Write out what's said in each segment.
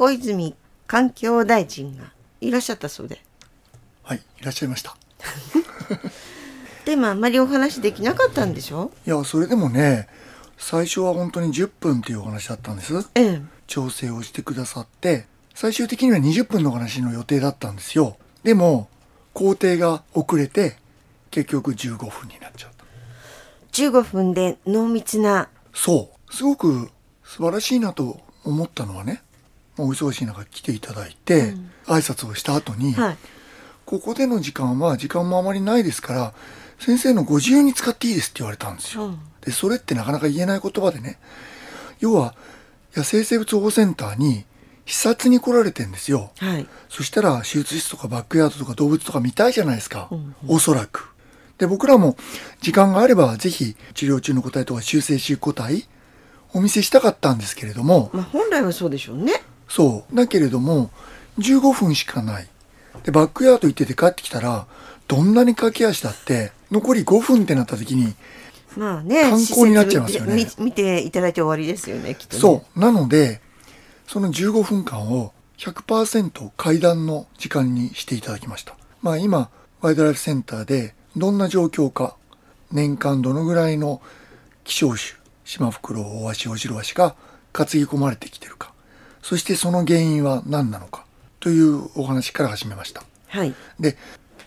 小泉環境大臣がいらっしゃったそうで。はいいらっしゃいました でもあんまりお話できなかったんでしょ？いやそれでもね最初は本当に10分っていうお話だったんですええ。調整をしてくださって最終的には20分のお話の予定だったんですよでも工程が遅れて結局15分になっちゃった15分で濃密な。そうすごく素晴らしいなと思ったのはねお忙しい中来ていただいて、挨拶をした後に、はい。ここでの時間は時間もあまりないですから先生のご自由に使っていいですって言われたんですよ、うん。でそれってなかなか言えない言葉でね。要は野生生物保護センターに視察に来られてんですよ。はい。そしたら手術室とかバックヤードとか動物とか見たいじゃないですか、うん。おそらく。で僕らも時間があればぜひ治療中の個体とか修正中個体お見せしたかったんですけれども、まあ本来はそうでしょうね。そう。だけれども、15分しかない。で、バックヤード行ってて帰ってきたら、どんなに駆け足だって、残り5分ってなった時に、まあね。観光になっちゃいますよね見見ていただいて終わりですよね、きっとね。そう。なので、その15分間を100%階段の時間にしていただきました。まあ今、ワイドライフセンターでどんな状況か、年間どのぐらいの希少種、シマフクロウ、オオワシ、オジロワシが担ぎ込まれてきてるか、そしてその原因は何なのか、というお話から始めました。はい。で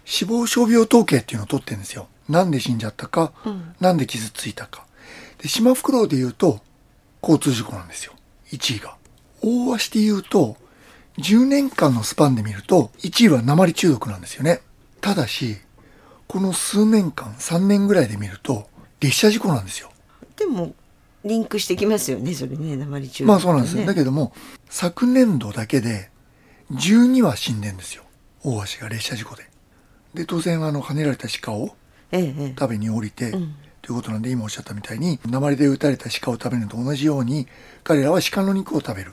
死亡傷病統計っていうのを取ってるんですよ。なんで死んじゃったか、うん。なんで傷ついたか。でシマフクロウで言うと交通事故なんですよ。1位が。大足で言うと10年間のスパンで見ると1位は鉛中毒なんですよね。ただしこの数年間3年ぐらいで見ると列車事故なんですよ。でも、リンクしてきますよね、それね、鉛中毒、ね。まあそうなんですよ。だけども、昨年度だけで12羽死んでんですよ。大足が列車事故で。で、当然あの、跳ねられた鹿をええ、ええ。食べに降りて、うんということなんで今おっしゃったみたいに、鉛で撃たれた鹿を食べるのと同じように、彼らは鹿の肉を食べる。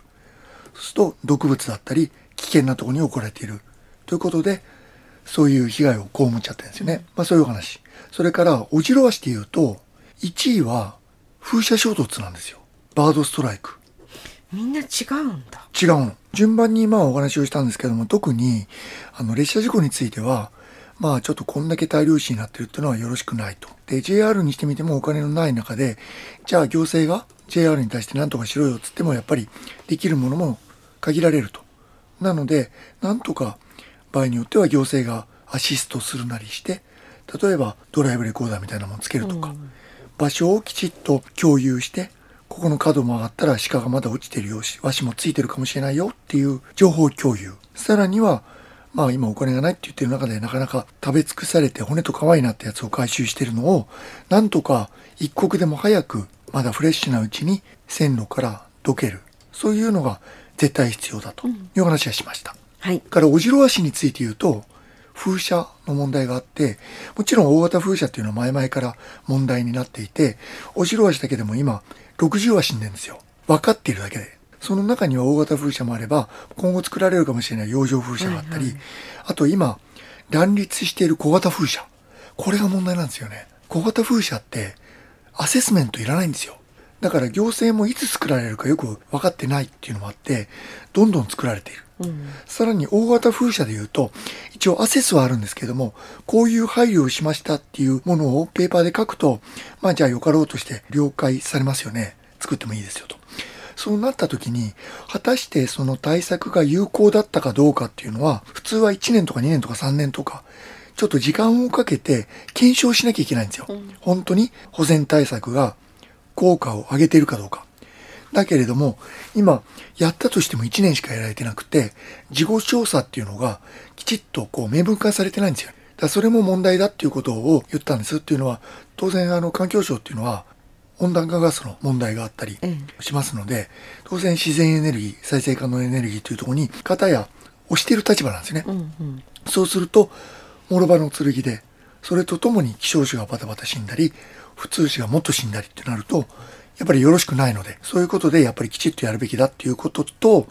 そうすると毒物だったり、危険なところに置かれている。ということで、そういう被害を被っちゃったんですよね。まあそういうお話。それから、オジロワシで言うと、1位は風車衝突なんですよ。バードストライク。みんな違うんだ。違うの。順番にまあお話をしたんですけども、特に、あの、列車事故については、まあちょっとこんだけ大量死になってるっていうのはよろしくないと。で、JR にしてみてもお金のない中で、じゃあ行政が JR に対して何とかしろよっつってもやっぱりできるものも限られると。なので、なんとか場合によっては行政がアシストするなりして、例えばドライブレコーダーみたいなものつけるとか、場所をきちっと共有して、ここの角曲がったら鹿がまだ落ちてるよし、和紙もついてるかもしれないよっていう情報共有。さらには、まあ今お金がないって言ってる中でなかなか食べ尽くされて骨と可愛いなってやつを回収してるのを、なんとか一刻でも早く、まだフレッシュなうちに線路からどける。そういうのが絶対必要だという話はしました。はい。から、オジロワシについて言うと、風車の問題があって、もちろん大型風車っていうのは前々から問題になっていて、オジロワシだけでも今、60羽死んでるんですよ。分かっているだけで。その中には大型風車もあれば、今後作られるかもしれない洋上風車があったり、あと今、乱立している小型風車。これが問題なんですよね。小型風車って、アセスメントいらないんですよ。だから行政もいつ作られるかよく分かってないっていうのもあって、どんどん作られている。うん。さらに大型風車で言うと、一応アセスはあるんですけども、こういう配慮をしましたっていうものをペーパーで書くと、まあじゃあよかろうとして了解されますよね。作ってもいいですよと。そうなった時に、果たしてその対策が有効だったかどうかっていうのは、普通は1年とか2年とか3年とか、ちょっと時間をかけて検証しなきゃいけないんですよ。本当に保全対策が効果を上げているかどうか。だけれども、今、やったとしても1年しかやられてなくて、事後調査っていうのがきちっとこう明文化されてないんですよ。だそれも問題だっていうことを言ったんですっていうのは、当然あの環境省っていうのは温暖化ガスの問題があったりえしますので、当然自然エネルギー、再生可能エネルギーというところに、方や押している立場なんですよね。うんうん。そうすると、諸刃の剣で、それとともに希少種がバタバタ死んだり、普通種がもっと死んだりってなると、やっぱりよろしくないので、そういうことでやっぱりきちっとやるべきだっていうことと、